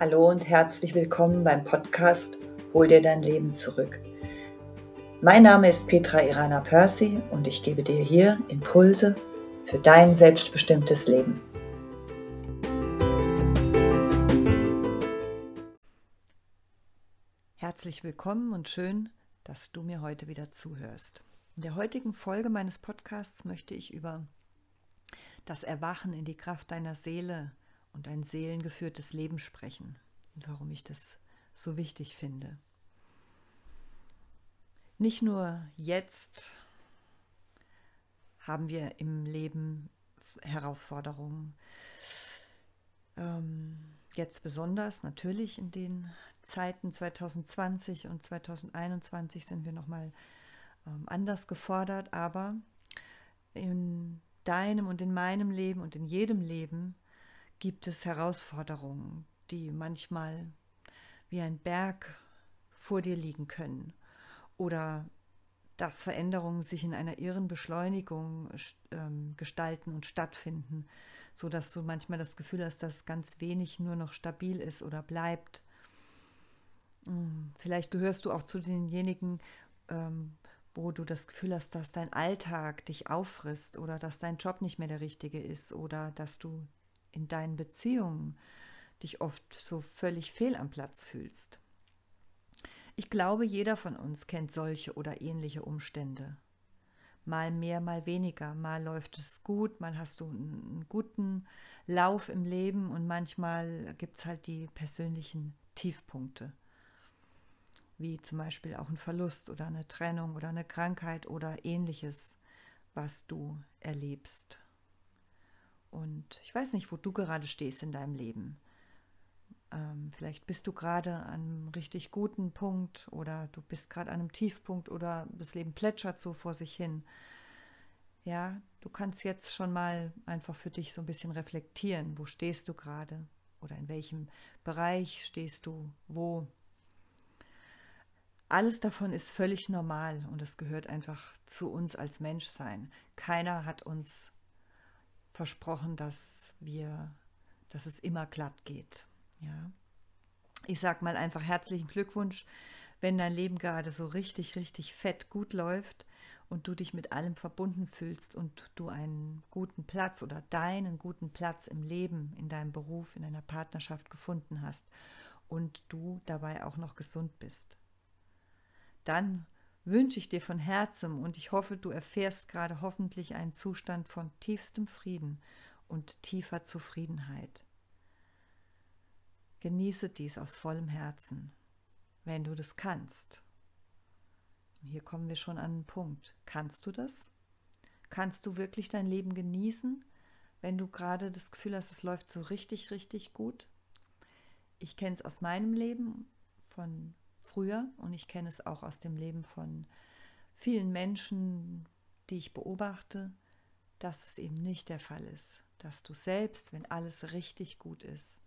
Hallo und herzlich willkommen beim Podcast Hol dir dein Leben zurück. Mein Name ist Petra Irana Percy und ich gebe dir hier Impulse für dein selbstbestimmtes Leben. Herzlich willkommen und schön, dass du mir heute wieder zuhörst. In der heutigen Folge meines Podcasts möchte ich über das Erwachen in die Kraft deiner Seele und ein seelengeführtes Leben sprechen und warum ich das so wichtig finde. Nicht nur jetzt haben wir im Leben Herausforderungen. Ähm, jetzt besonders natürlich in den Zeiten 2020 und 2021 sind wir nochmal ähm, anders gefordert, aber in deinem und in meinem Leben und in jedem Leben gibt es Herausforderungen, die manchmal wie ein Berg vor dir liegen können oder dass Veränderungen sich in einer irren Beschleunigung ähm, gestalten und stattfinden, so dass du manchmal das Gefühl hast, dass ganz wenig nur noch stabil ist oder bleibt. Hm, vielleicht gehörst du auch zu denjenigen, ähm, wo du das Gefühl hast, dass dein Alltag dich auffrisst oder dass dein Job nicht mehr der richtige ist oder dass du in deinen Beziehungen dich oft so völlig fehl am Platz fühlst. Ich glaube, jeder von uns kennt solche oder ähnliche Umstände. Mal mehr, mal weniger. Mal läuft es gut, mal hast du einen guten Lauf im Leben und manchmal gibt es halt die persönlichen Tiefpunkte. Wie zum Beispiel auch ein Verlust oder eine Trennung oder eine Krankheit oder ähnliches, was du erlebst. Und ich weiß nicht, wo du gerade stehst in deinem Leben. Ähm, vielleicht bist du gerade an einem richtig guten Punkt oder du bist gerade an einem Tiefpunkt oder das Leben plätschert so vor sich hin. Ja, du kannst jetzt schon mal einfach für dich so ein bisschen reflektieren. Wo stehst du gerade? Oder in welchem Bereich stehst du? Wo? Alles davon ist völlig normal und es gehört einfach zu uns als Menschsein. Keiner hat uns versprochen, dass wir, dass es immer glatt geht. Ja. Ich sag mal einfach herzlichen Glückwunsch, wenn dein Leben gerade so richtig, richtig fett gut läuft und du dich mit allem verbunden fühlst und du einen guten Platz oder deinen guten Platz im Leben, in deinem Beruf, in deiner Partnerschaft gefunden hast und du dabei auch noch gesund bist. Dann wünsche ich dir von Herzen und ich hoffe, du erfährst gerade hoffentlich einen Zustand von tiefstem Frieden und tiefer Zufriedenheit. Genieße dies aus vollem Herzen, wenn du das kannst. Und hier kommen wir schon an den Punkt. Kannst du das? Kannst du wirklich dein Leben genießen, wenn du gerade das Gefühl hast, es läuft so richtig, richtig gut? Ich kenne es aus meinem Leben von früher und ich kenne es auch aus dem Leben von vielen Menschen, die ich beobachte, dass es eben nicht der Fall ist, dass du selbst, wenn alles richtig gut ist,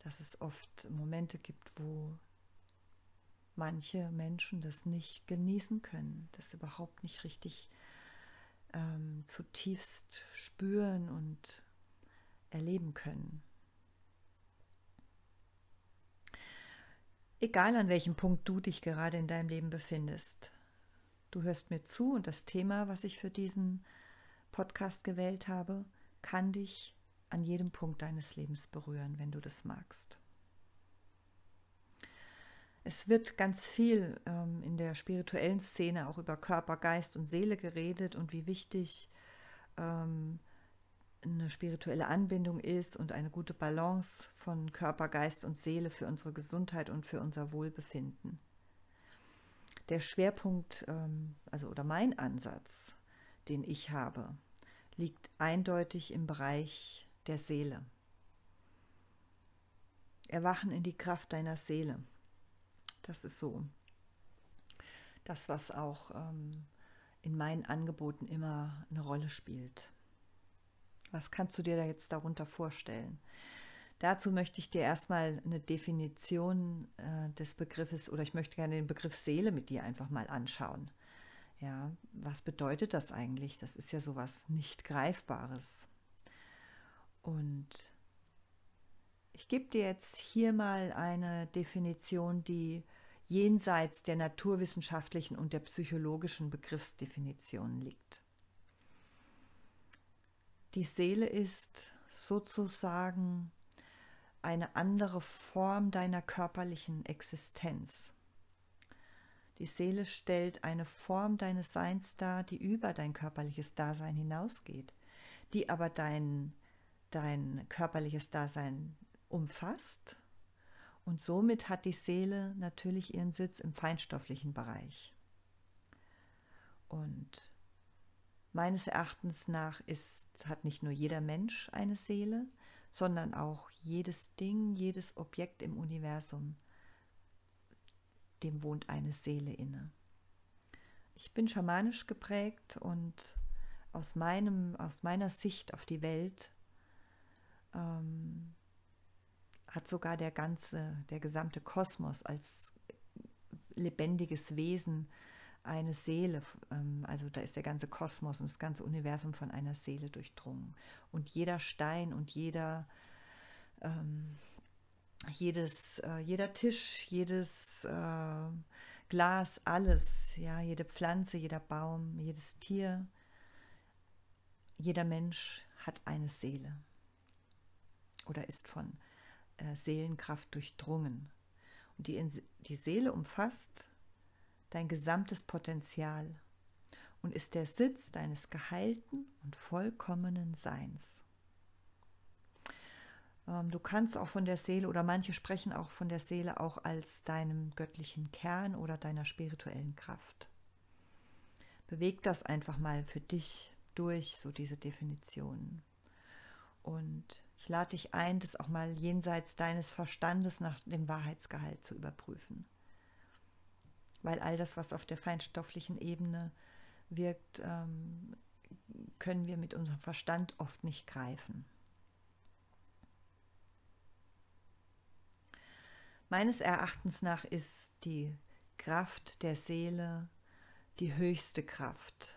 dass es oft Momente gibt, wo manche Menschen das nicht genießen können, das überhaupt nicht richtig ähm, zutiefst spüren und erleben können. Egal an welchem Punkt du dich gerade in deinem Leben befindest, du hörst mir zu und das Thema, was ich für diesen Podcast gewählt habe, kann dich an jedem Punkt deines Lebens berühren, wenn du das magst. Es wird ganz viel ähm, in der spirituellen Szene auch über Körper, Geist und Seele geredet und wie wichtig ähm, eine spirituelle Anbindung ist und eine gute Balance von Körper, Geist und Seele für unsere Gesundheit und für unser Wohlbefinden. Der Schwerpunkt, ähm, also oder mein Ansatz, den ich habe, liegt eindeutig im Bereich der Seele. Erwachen in die Kraft deiner Seele. Das ist so das, was auch ähm, in meinen Angeboten immer eine Rolle spielt. Was kannst du dir da jetzt darunter vorstellen? Dazu möchte ich dir erstmal eine Definition äh, des Begriffes oder ich möchte gerne den Begriff Seele mit dir einfach mal anschauen. Ja, was bedeutet das eigentlich? Das ist ja sowas nicht Greifbares. Und Ich gebe dir jetzt hier mal eine Definition, die jenseits der naturwissenschaftlichen und der psychologischen Begriffsdefinitionen liegt. Die Seele ist sozusagen eine andere Form deiner körperlichen Existenz. Die Seele stellt eine Form deines Seins dar, die über dein körperliches Dasein hinausgeht, die aber dein, dein körperliches Dasein umfasst. Und somit hat die Seele natürlich ihren Sitz im feinstofflichen Bereich. Und meines Erachtens nach ist, hat nicht nur jeder Mensch eine Seele, sondern auch jedes Ding, jedes Objekt im Universum, dem wohnt eine Seele inne. Ich bin schamanisch geprägt und aus, meinem, aus meiner Sicht auf die Welt ähm, hat sogar der ganze, der gesamte Kosmos als lebendiges Wesen eine Seele, ähm, also da ist der ganze Kosmos und das ganze Universum von einer Seele durchdrungen. Und jeder Stein und jeder, ähm, jedes, äh, jeder Tisch, jedes äh, Glas, alles, ja, jede Pflanze, jeder Baum, jedes Tier, jeder Mensch hat eine Seele oder ist von äh, Seelenkraft durchdrungen. Und die, die Seele umfasst dein gesamtes Potenzial und ist der Sitz deines geheilten und vollkommenen Seins. Ähm, du kannst auch von der Seele oder manche sprechen auch von der Seele auch als deinem göttlichen Kern oder deiner spirituellen Kraft. Beweg das einfach mal für dich durch, so diese Definitionen. Und ich lade dich ein, das auch mal jenseits deines Verstandes nach dem Wahrheitsgehalt zu überprüfen weil all das, was auf der feinstofflichen Ebene wirkt, ähm, können wir mit unserem Verstand oft nicht greifen. Meines Erachtens nach ist die Kraft der Seele die höchste Kraft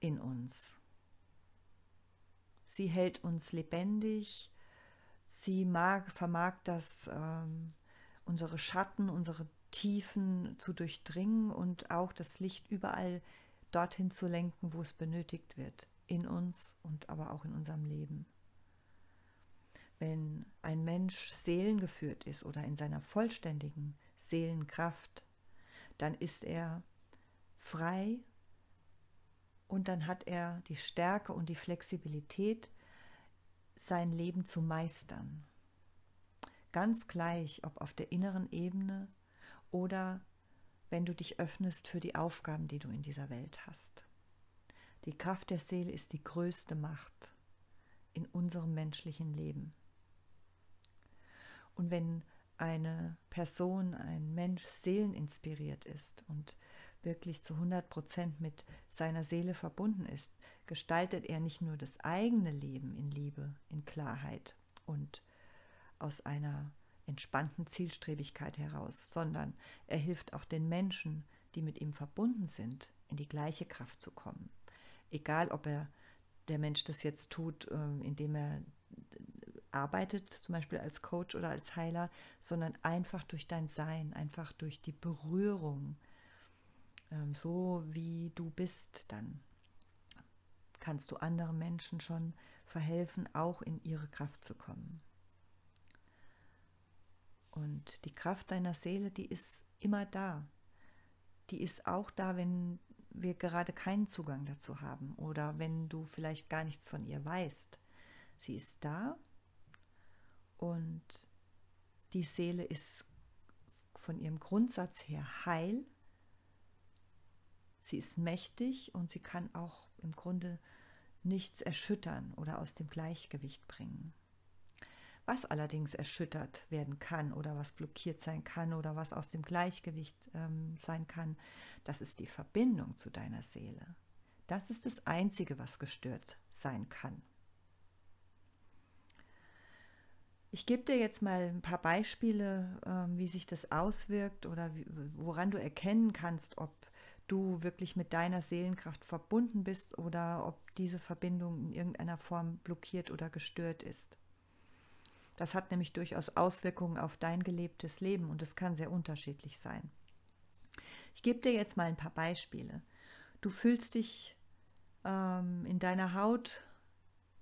in uns. Sie hält uns lebendig, sie mag, vermag das, ähm, unsere Schatten, unsere Tiefen zu durchdringen und auch das Licht überall dorthin zu lenken, wo es benötigt wird, in uns und aber auch in unserem Leben. Wenn ein Mensch seelengeführt ist oder in seiner vollständigen Seelenkraft, dann ist er frei und dann hat er die Stärke und die Flexibilität, sein Leben zu meistern. Ganz gleich, ob auf der inneren Ebene oder wenn du dich öffnest für die Aufgaben, die du in dieser Welt hast. Die Kraft der Seele ist die größte Macht in unserem menschlichen Leben. Und wenn eine Person, ein Mensch seeleninspiriert ist und wirklich zu 100 Prozent mit seiner Seele verbunden ist, gestaltet er nicht nur das eigene Leben in Liebe, in Klarheit und aus einer entspannten Zielstrebigkeit heraus, sondern er hilft auch den Menschen, die mit ihm verbunden sind, in die gleiche Kraft zu kommen. Egal, ob er der Mensch das jetzt tut, ähm, indem er arbeitet, zum Beispiel als Coach oder als Heiler, sondern einfach durch dein Sein, einfach durch die Berührung, ähm, so wie du bist, dann kannst du anderen Menschen schon verhelfen, auch in ihre Kraft zu kommen. Und die Kraft deiner Seele, die ist immer da. Die ist auch da, wenn wir gerade keinen Zugang dazu haben oder wenn du vielleicht gar nichts von ihr weißt. Sie ist da und die Seele ist von ihrem Grundsatz her heil. Sie ist mächtig und sie kann auch im Grunde nichts erschüttern oder aus dem Gleichgewicht bringen. Was allerdings erschüttert werden kann oder was blockiert sein kann oder was aus dem Gleichgewicht ähm, sein kann, das ist die Verbindung zu deiner Seele. Das ist das Einzige, was gestört sein kann. Ich gebe dir jetzt mal ein paar Beispiele, ähm, wie sich das auswirkt oder wie, woran du erkennen kannst, ob du wirklich mit deiner Seelenkraft verbunden bist oder ob diese Verbindung in irgendeiner Form blockiert oder gestört ist. Das hat nämlich durchaus Auswirkungen auf dein gelebtes Leben und es kann sehr unterschiedlich sein. Ich gebe dir jetzt mal ein paar Beispiele. Du fühlst dich ähm, in deiner Haut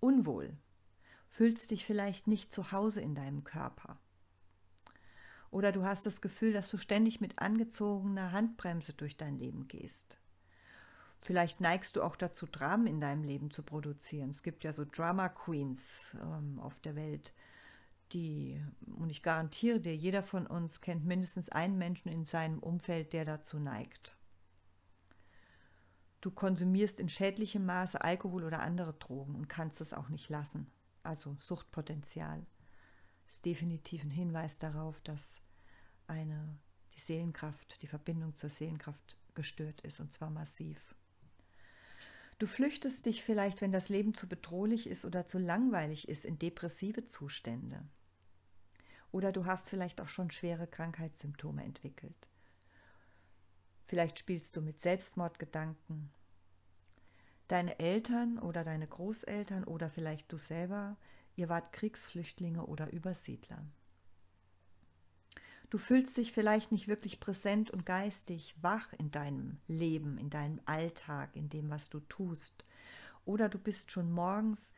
unwohl, fühlst dich vielleicht nicht zu Hause in deinem Körper. Oder du hast das Gefühl, dass du ständig mit angezogener Handbremse durch dein Leben gehst. Vielleicht neigst du auch dazu, Dramen in deinem Leben zu produzieren. Es gibt ja so Drama Queens ähm, auf der Welt, die, und ich garantiere dir, jeder von uns kennt mindestens einen Menschen in seinem Umfeld, der dazu neigt. Du konsumierst in schädlichem Maße Alkohol oder andere Drogen und kannst es auch nicht lassen. Also Suchtpotenzial ist definitiv ein Hinweis darauf, dass eine, die Seelenkraft, die Verbindung zur Seelenkraft gestört ist und zwar massiv. Du flüchtest dich vielleicht, wenn das Leben zu bedrohlich ist oder zu langweilig ist, in depressive Zustände. Oder du hast vielleicht auch schon schwere Krankheitssymptome entwickelt. Vielleicht spielst du mit Selbstmordgedanken. Deine Eltern oder deine Großeltern oder vielleicht du selber, ihr wart Kriegsflüchtlinge oder Übersiedler. Du fühlst dich vielleicht nicht wirklich präsent und geistig wach in deinem Leben, in deinem Alltag, in dem, was du tust. Oder du bist schon morgens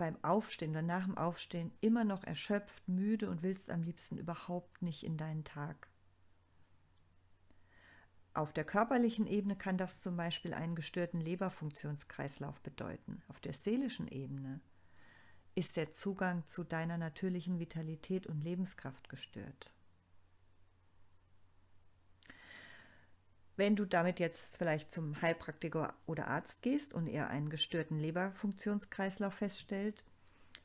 beim Aufstehen oder nach dem Aufstehen immer noch erschöpft, müde und willst am liebsten überhaupt nicht in deinen Tag. Auf der körperlichen Ebene kann das zum Beispiel einen gestörten Leberfunktionskreislauf bedeuten. Auf der seelischen Ebene ist der Zugang zu deiner natürlichen Vitalität und Lebenskraft gestört. Wenn du damit jetzt vielleicht zum Heilpraktiker oder Arzt gehst und er einen gestörten Leberfunktionskreislauf feststellt,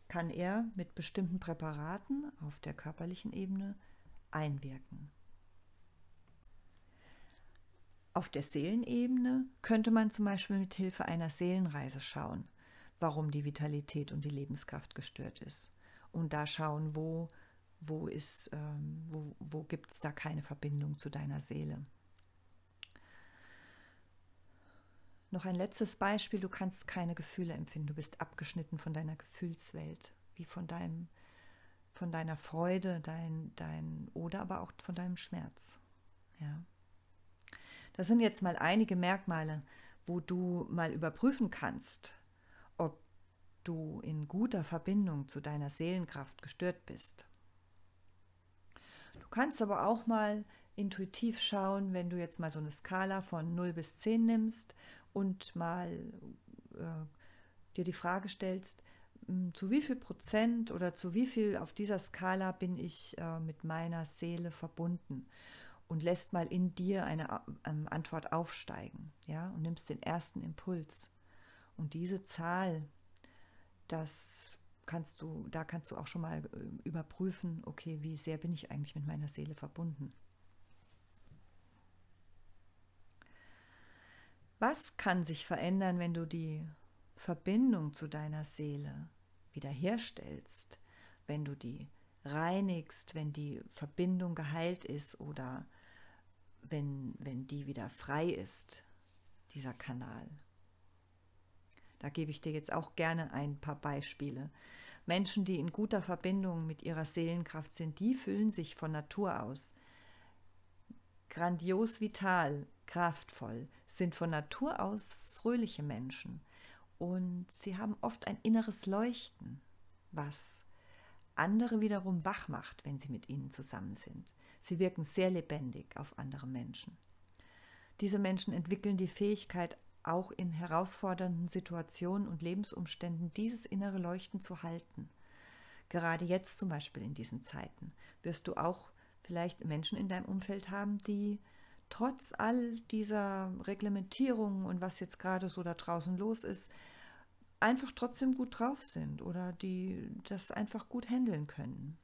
kann er mit bestimmten Präparaten auf der körperlichen Ebene einwirken. Auf der Seelenebene könnte man zum Beispiel mit Hilfe einer Seelenreise schauen, warum die Vitalität und die Lebenskraft gestört ist. Und da schauen, wo, wo, ähm, wo, wo gibt es da keine Verbindung zu deiner Seele. Noch ein letztes Beispiel, du kannst keine Gefühle empfinden, du bist abgeschnitten von deiner Gefühlswelt, wie von deinem von deiner Freude, dein, dein oder aber auch von deinem Schmerz. Ja. Das sind jetzt mal einige Merkmale, wo du mal überprüfen kannst, ob du in guter Verbindung zu deiner Seelenkraft gestört bist. Du kannst aber auch mal intuitiv schauen, wenn du jetzt mal so eine Skala von 0 bis 10 nimmst und mal äh, dir die Frage stellst, hm, zu wie viel Prozent oder zu wie viel auf dieser Skala bin ich äh, mit meiner Seele verbunden und lässt mal in dir eine ähm, Antwort aufsteigen, ja, und nimmst den ersten Impuls. Und diese Zahl, das kannst du, da kannst du auch schon mal äh, überprüfen, okay, wie sehr bin ich eigentlich mit meiner Seele verbunden. Was kann sich verändern, wenn du die Verbindung zu deiner Seele wiederherstellst, wenn du die reinigst, wenn die Verbindung geheilt ist oder wenn, wenn die wieder frei ist, dieser Kanal? Da gebe ich dir jetzt auch gerne ein paar Beispiele. Menschen, die in guter Verbindung mit ihrer Seelenkraft sind, die fühlen sich von Natur aus grandios vital, kraftvoll, sind von Natur aus fröhliche Menschen und sie haben oft ein inneres Leuchten, was andere wiederum wach macht, wenn sie mit ihnen zusammen sind. Sie wirken sehr lebendig auf andere Menschen. Diese Menschen entwickeln die Fähigkeit, auch in herausfordernden Situationen und Lebensumständen dieses innere Leuchten zu halten. Gerade jetzt zum Beispiel in diesen Zeiten wirst du auch vielleicht Menschen in deinem Umfeld haben, die trotz all dieser Reglementierungen und was jetzt gerade so da draußen los ist, einfach trotzdem gut drauf sind oder die das einfach gut handeln können.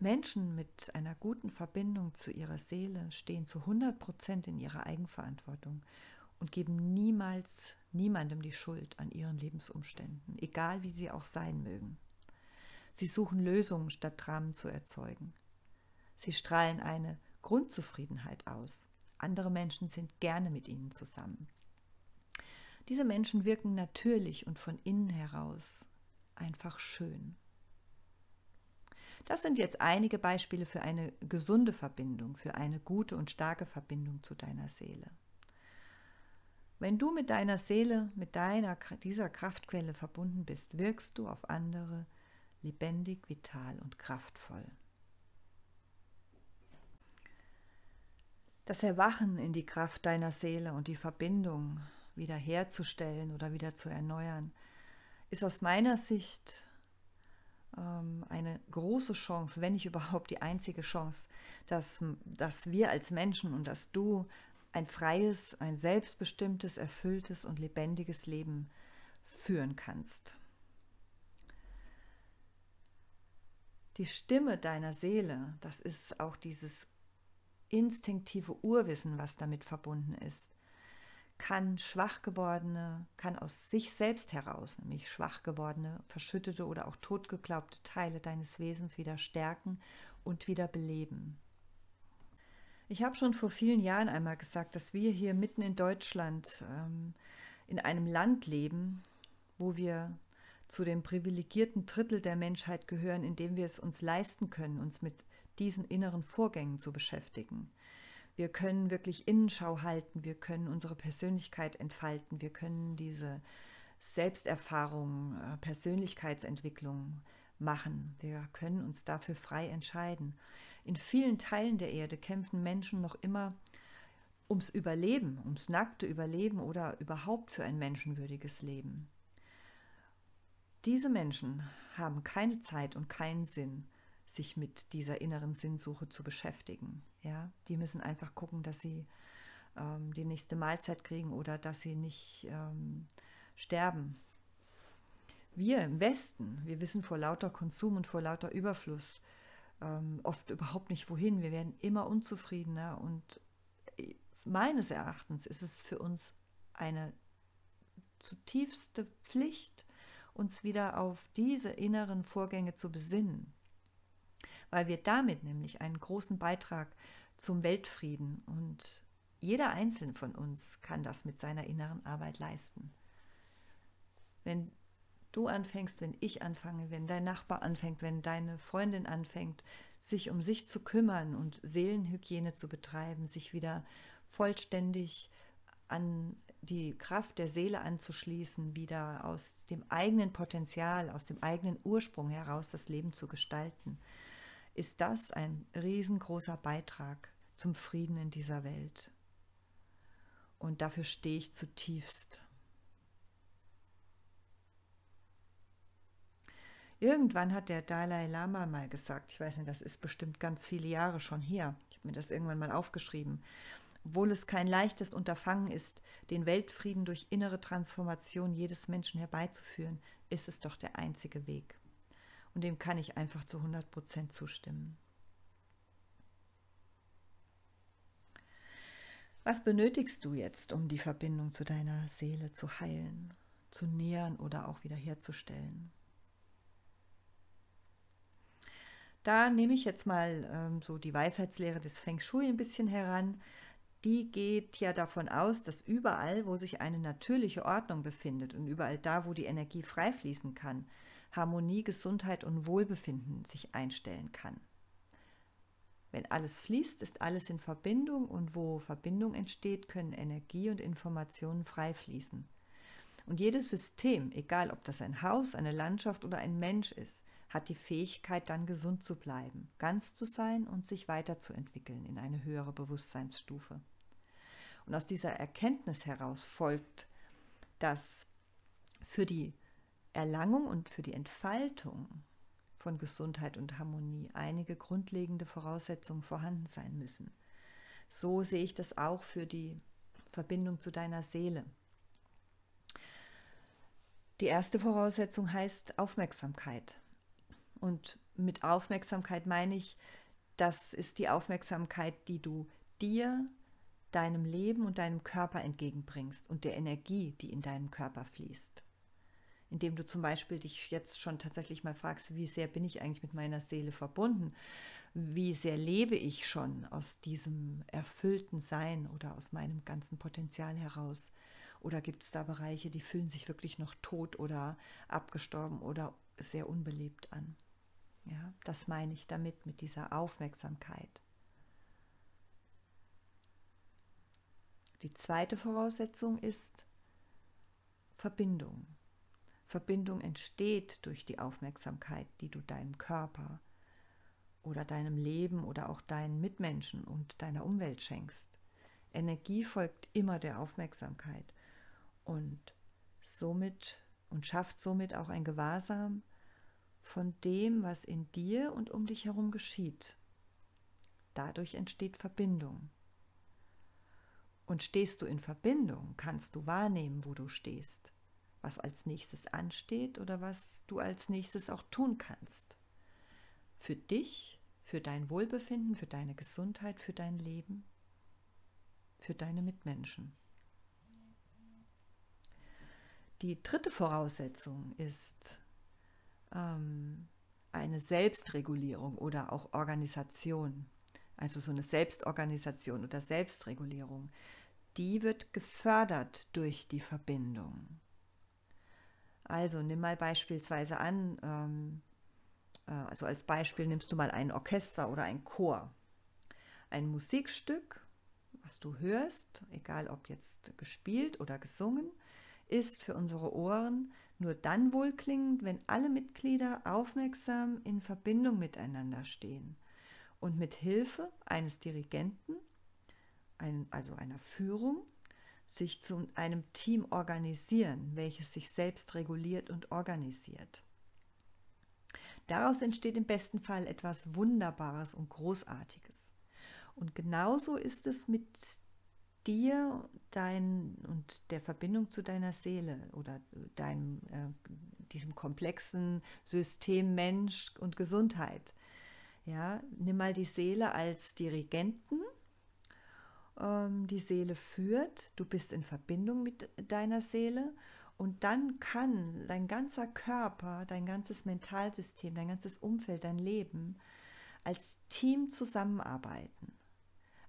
Menschen mit einer guten Verbindung zu ihrer Seele stehen zu 100 Prozent in ihrer Eigenverantwortung und geben niemals niemandem die Schuld an ihren Lebensumständen, egal wie sie auch sein mögen. Sie suchen Lösungen, statt Dramen zu erzeugen. Sie strahlen eine Grundzufriedenheit aus. Andere Menschen sind gerne mit ihnen zusammen. Diese Menschen wirken natürlich und von innen heraus einfach schön. Das sind jetzt einige Beispiele für eine gesunde Verbindung, für eine gute und starke Verbindung zu deiner Seele. Wenn du mit deiner Seele, mit deiner, dieser Kraftquelle verbunden bist, wirkst du auf andere lebendig, vital und kraftvoll. Das Erwachen in die Kraft deiner Seele und die Verbindung wiederherzustellen oder wieder zu erneuern, ist aus meiner Sicht ähm, eine große Chance, wenn nicht überhaupt die einzige Chance, dass, dass wir als Menschen und dass du ein freies, ein selbstbestimmtes, erfülltes und lebendiges Leben führen kannst. Die Stimme deiner Seele, das ist auch dieses instinktive Urwissen, was damit verbunden ist, kann schwach gewordene, kann aus sich selbst heraus, nämlich schwach gewordene, verschüttete oder auch totgeglaubte Teile deines Wesens wieder stärken und wieder beleben. Ich habe schon vor vielen Jahren einmal gesagt, dass wir hier mitten in Deutschland ähm, in einem Land leben, wo wir zu dem privilegierten Drittel der Menschheit gehören, in dem wir es uns leisten können, uns mit diesen inneren Vorgängen zu beschäftigen. Wir können wirklich Innenschau halten, wir können unsere Persönlichkeit entfalten, wir können diese Selbsterfahrung, äh, Persönlichkeitsentwicklung machen. Wir können uns dafür frei entscheiden. In vielen Teilen der Erde kämpfen Menschen noch immer ums Überleben, ums nackte Überleben oder überhaupt für ein menschenwürdiges Leben. Diese Menschen haben keine Zeit und keinen Sinn, sich mit dieser inneren Sinnsuche zu beschäftigen. Ja, die müssen einfach gucken, dass sie ähm, die nächste Mahlzeit kriegen oder dass sie nicht ähm, sterben. Wir im Westen, wir wissen vor lauter Konsum und vor lauter Überfluss ähm, oft überhaupt nicht wohin. Wir werden immer unzufriedener und äh, meines Erachtens ist es für uns eine zutiefste Pflicht, uns wieder auf diese inneren Vorgänge zu besinnen weil wir damit nämlich einen großen Beitrag zum Weltfrieden und jeder Einzelne von uns kann das mit seiner inneren Arbeit leisten. Wenn du anfängst, wenn ich anfange, wenn dein Nachbar anfängt, wenn deine Freundin anfängt, sich um sich zu kümmern und Seelenhygiene zu betreiben, sich wieder vollständig an die Kraft der Seele anzuschließen, wieder aus dem eigenen Potenzial, aus dem eigenen Ursprung heraus das Leben zu gestalten, ist das ein riesengroßer Beitrag zum Frieden in dieser Welt. Und dafür stehe ich zutiefst. Irgendwann hat der Dalai Lama mal gesagt, ich weiß nicht, das ist bestimmt ganz viele Jahre schon her, ich habe mir das irgendwann mal aufgeschrieben, obwohl es kein leichtes Unterfangen ist, den Weltfrieden durch innere Transformation jedes Menschen herbeizuführen, ist es doch der einzige Weg. Und dem kann ich einfach zu 100 Prozent zustimmen. Was benötigst du jetzt, um die Verbindung zu deiner Seele zu heilen, zu nähern oder auch wiederherzustellen? Da nehme ich jetzt mal ähm, so die Weisheitslehre des Feng Shui ein bisschen heran. Die geht ja davon aus, dass überall, wo sich eine natürliche Ordnung befindet und überall da, wo die Energie frei fließen kann, Harmonie, Gesundheit und Wohlbefinden sich einstellen kann. Wenn alles fließt, ist alles in Verbindung und wo Verbindung entsteht, können Energie und Informationen frei fließen. Und jedes System, egal ob das ein Haus, eine Landschaft oder ein Mensch ist, hat die Fähigkeit, dann gesund zu bleiben, ganz zu sein und sich weiterzuentwickeln in eine höhere Bewusstseinsstufe. Und aus dieser Erkenntnis heraus folgt, dass für die Erlangung und für die Entfaltung von Gesundheit und Harmonie einige grundlegende Voraussetzungen vorhanden sein müssen. So sehe ich das auch für die Verbindung zu deiner Seele. Die erste Voraussetzung heißt Aufmerksamkeit. Und mit Aufmerksamkeit meine ich, das ist die Aufmerksamkeit, die du dir, deinem Leben und deinem Körper entgegenbringst und der Energie, die in deinem Körper fließt indem du zum Beispiel dich jetzt schon tatsächlich mal fragst, wie sehr bin ich eigentlich mit meiner Seele verbunden? Wie sehr lebe ich schon aus diesem erfüllten Sein oder aus meinem ganzen Potenzial heraus? Oder gibt es da Bereiche, die fühlen sich wirklich noch tot oder abgestorben oder sehr unbelebt an? Ja, das meine ich damit, mit dieser Aufmerksamkeit. Die zweite Voraussetzung ist Verbindung. Verbindung entsteht durch die Aufmerksamkeit, die du deinem Körper oder deinem Leben oder auch deinen Mitmenschen und deiner Umwelt schenkst. Energie folgt immer der Aufmerksamkeit und somit und schafft somit auch ein Gewahrsam von dem, was in dir und um dich herum geschieht. Dadurch entsteht Verbindung. Und stehst du in Verbindung, kannst du wahrnehmen, wo du stehst, was als nächstes ansteht oder was du als nächstes auch tun kannst. Für dich, für dein Wohlbefinden, für deine Gesundheit, für dein Leben, für deine Mitmenschen. Die dritte Voraussetzung ist ähm, eine Selbstregulierung oder auch Organisation, also so eine Selbstorganisation oder Selbstregulierung, die wird gefördert durch die Verbindung. Also nimm mal beispielsweise an, ähm, äh, also als Beispiel nimmst du mal ein Orchester oder ein Chor. Ein Musikstück, was du hörst, egal ob jetzt gespielt oder gesungen, ist für unsere Ohren nur dann wohlklingend, wenn alle Mitglieder aufmerksam in Verbindung miteinander stehen und mit Hilfe eines Dirigenten, ein, also einer Führung, sich zu einem Team organisieren, welches sich selbst reguliert und organisiert. Daraus entsteht im besten Fall etwas Wunderbares und Großartiges. Und genauso ist es mit dir dein und der Verbindung zu deiner Seele oder deinem äh, diesem komplexen System Mensch und Gesundheit. Ja, nimm mal die Seele als Dirigenten. Ähm, die Seele führt, du bist in Verbindung mit deiner Seele und dann kann dein ganzer Körper, dein ganzes Mentalsystem, dein ganzes Umfeld, dein Leben als Team zusammenarbeiten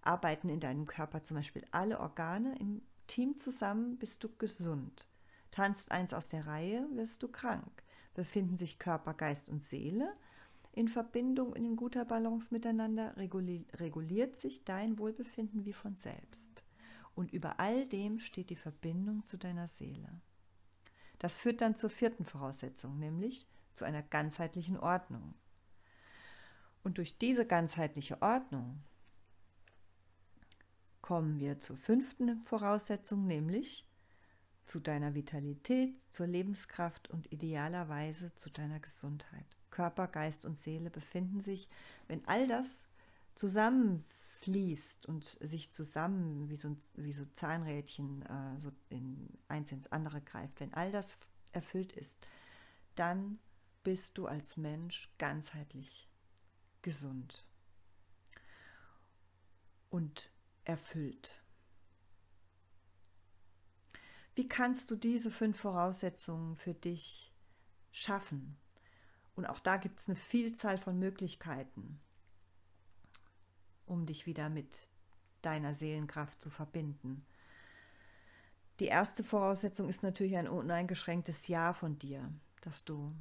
arbeiten in deinem Körper zum Beispiel alle Organe im Team zusammen, bist du gesund. Tanzt eins aus der Reihe, wirst du krank. Befinden sich Körper, Geist und Seele in Verbindung und in guter Balance miteinander, reguliert sich dein Wohlbefinden wie von selbst. Und über all dem steht die Verbindung zu deiner Seele. Das führt dann zur vierten Voraussetzung, nämlich zu einer ganzheitlichen Ordnung. Und durch diese ganzheitliche Ordnung kommen wir zur fünften Voraussetzung, nämlich zu deiner Vitalität, zur Lebenskraft und idealerweise zu deiner Gesundheit. Körper, Geist und Seele befinden sich, wenn all das zusammenfließt und sich zusammen wie so, wie so Zahnrädchen äh, so in eins ins andere greift, wenn all das erfüllt ist, dann bist du als Mensch ganzheitlich gesund. Und erfüllt. Wie kannst du diese fünf Voraussetzungen für dich schaffen? Und auch da gibt es eine Vielzahl von Möglichkeiten, um dich wieder mit deiner Seelenkraft zu verbinden. Die erste Voraussetzung ist natürlich ein uneingeschränktes Ja von dir, dass du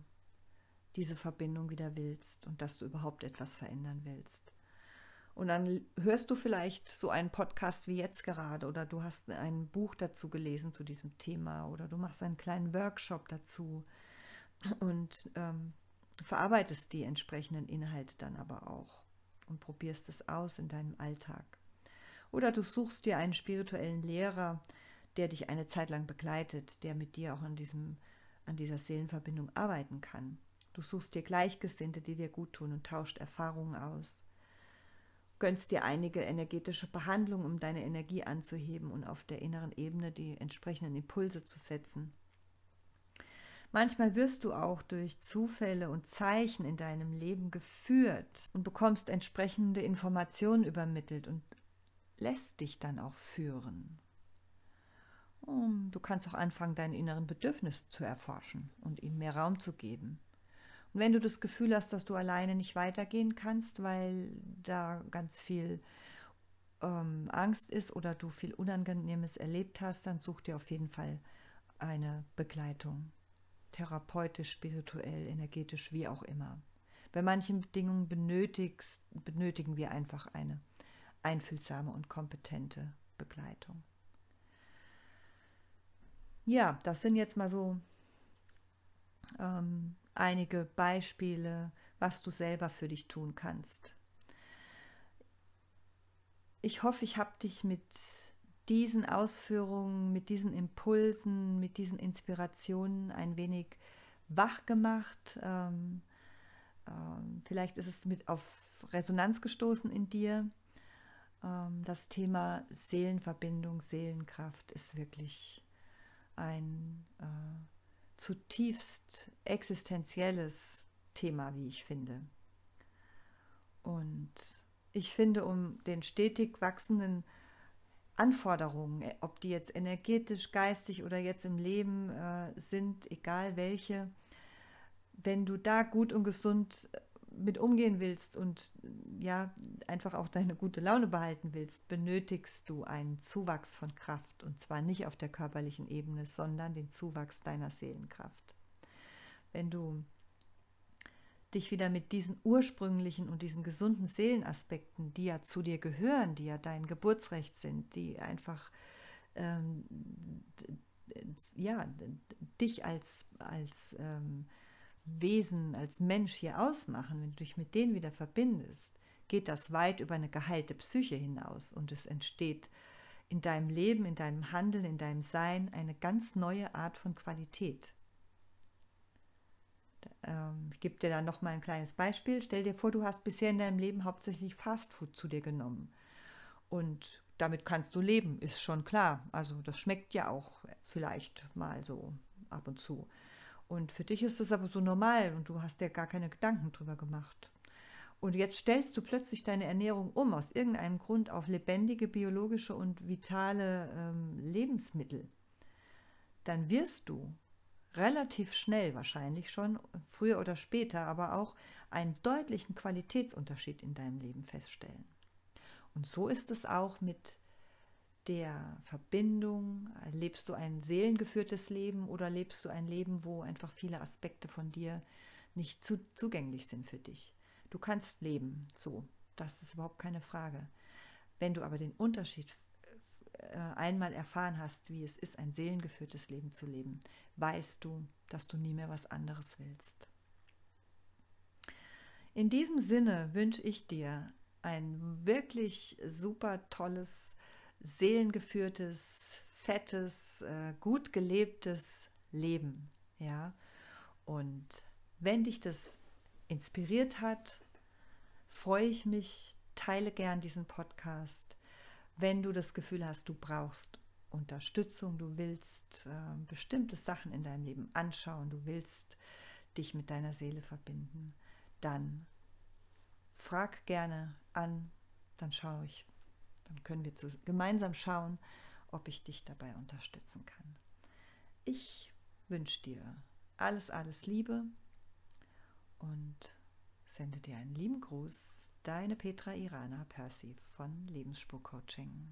diese Verbindung wieder willst und dass du überhaupt etwas verändern willst. Und dann hörst du vielleicht so einen Podcast wie jetzt gerade oder du hast ein Buch dazu gelesen zu diesem Thema oder du machst einen kleinen Workshop dazu und ähm, verarbeitest die entsprechenden Inhalte dann aber auch und probierst es aus in deinem Alltag. Oder du suchst dir einen spirituellen Lehrer, der dich eine Zeit lang begleitet, der mit dir auch an, diesem, an dieser Seelenverbindung arbeiten kann. Du suchst dir Gleichgesinnte, die dir gut tun und tauscht Erfahrungen aus gönnst dir einige energetische Behandlungen, um deine Energie anzuheben und auf der inneren Ebene die entsprechenden Impulse zu setzen. Manchmal wirst du auch durch Zufälle und Zeichen in deinem Leben geführt und bekommst entsprechende Informationen übermittelt und lässt dich dann auch führen. Du kannst auch anfangen, deine inneren Bedürfnisse zu erforschen und ihnen mehr Raum zu geben. Und wenn du das Gefühl hast, dass du alleine nicht weitergehen kannst, weil da ganz viel ähm, Angst ist oder du viel Unangenehmes erlebt hast, dann such dir auf jeden Fall eine Begleitung. Therapeutisch, spirituell, energetisch, wie auch immer. Bei manchen Bedingungen benötigen wir einfach eine einfühlsame und kompetente Begleitung. Ja, das sind jetzt mal so ähm, einige Beispiele, was du selber für dich tun kannst. Ich hoffe, ich habe dich mit diesen Ausführungen, mit diesen Impulsen, mit diesen Inspirationen ein wenig wach gemacht. Ähm, ähm, vielleicht ist es mit auf Resonanz gestoßen in dir. Ähm, das Thema Seelenverbindung, Seelenkraft ist wirklich ein äh, zutiefst existenzielles Thema, wie ich finde. Und ich finde, um den stetig wachsenden Anforderungen, äh, ob die jetzt energetisch, geistig oder jetzt im Leben äh, sind, egal welche, wenn du da gut und gesund äh, mit umgehen willst und ja, einfach auch deine gute Laune behalten willst, benötigst du einen Zuwachs von Kraft und zwar nicht auf der körperlichen Ebene, sondern den Zuwachs deiner Seelenkraft. Wenn du dich wieder mit diesen ursprünglichen und diesen gesunden Seelenaspekten, die ja zu dir gehören, die ja dein Geburtsrecht sind, die einfach ähm, ja, dich als, als ähm, Wesen, als Mensch hier ausmachen, wenn du dich mit denen wieder verbindest, geht das weit über eine geheilte Psyche hinaus und es entsteht in deinem Leben, in deinem Handeln, in deinem Sein eine ganz neue Art von Qualität. Ähm, ich gebe dir da noch mal ein kleines Beispiel. Stell dir vor, du hast bisher in deinem Leben hauptsächlich Fastfood zu dir genommen. Und damit kannst du leben, ist schon klar. Also das schmeckt ja auch vielleicht mal so ab und zu. Und für dich ist das aber so normal und du hast dir gar keine Gedanken drüber gemacht. Und jetzt stellst du plötzlich deine Ernährung um, aus irgendeinem Grund, auf lebendige, biologische und vitale ähm, Lebensmittel. Dann wirst du relativ schnell wahrscheinlich schon, früher oder später, aber auch einen deutlichen Qualitätsunterschied in deinem Leben feststellen. Und so ist es auch mit der Verbindung? Lebst du ein seelengeführtes Leben oder lebst du ein Leben, wo einfach viele Aspekte von dir nicht zu, zugänglich sind für dich? Du kannst leben, so, das ist überhaupt keine Frage. Wenn du aber den Unterschied einmal erfahren hast, wie es ist, ein seelengeführtes Leben zu leben, weißt du, dass du nie mehr was anderes willst. In diesem Sinne wünsche ich dir ein wirklich super tolles seelengeführtes, fettes, äh, gut gelebtes Leben. Ja, und wenn dich das inspiriert hat, freue ich mich, teile gern diesen Podcast. Wenn du das Gefühl hast, du brauchst Unterstützung, du willst äh, bestimmte Sachen in deinem Leben anschauen, du willst dich mit deiner Seele verbinden, dann frag gerne an, dann schaue ich, dann können wir zu, gemeinsam schauen, ob ich dich dabei unterstützen kann. Ich wünsche dir alles, alles Liebe und sende dir einen lieben Gruß. Deine Petra Irana Percy von Lebensspur Coaching.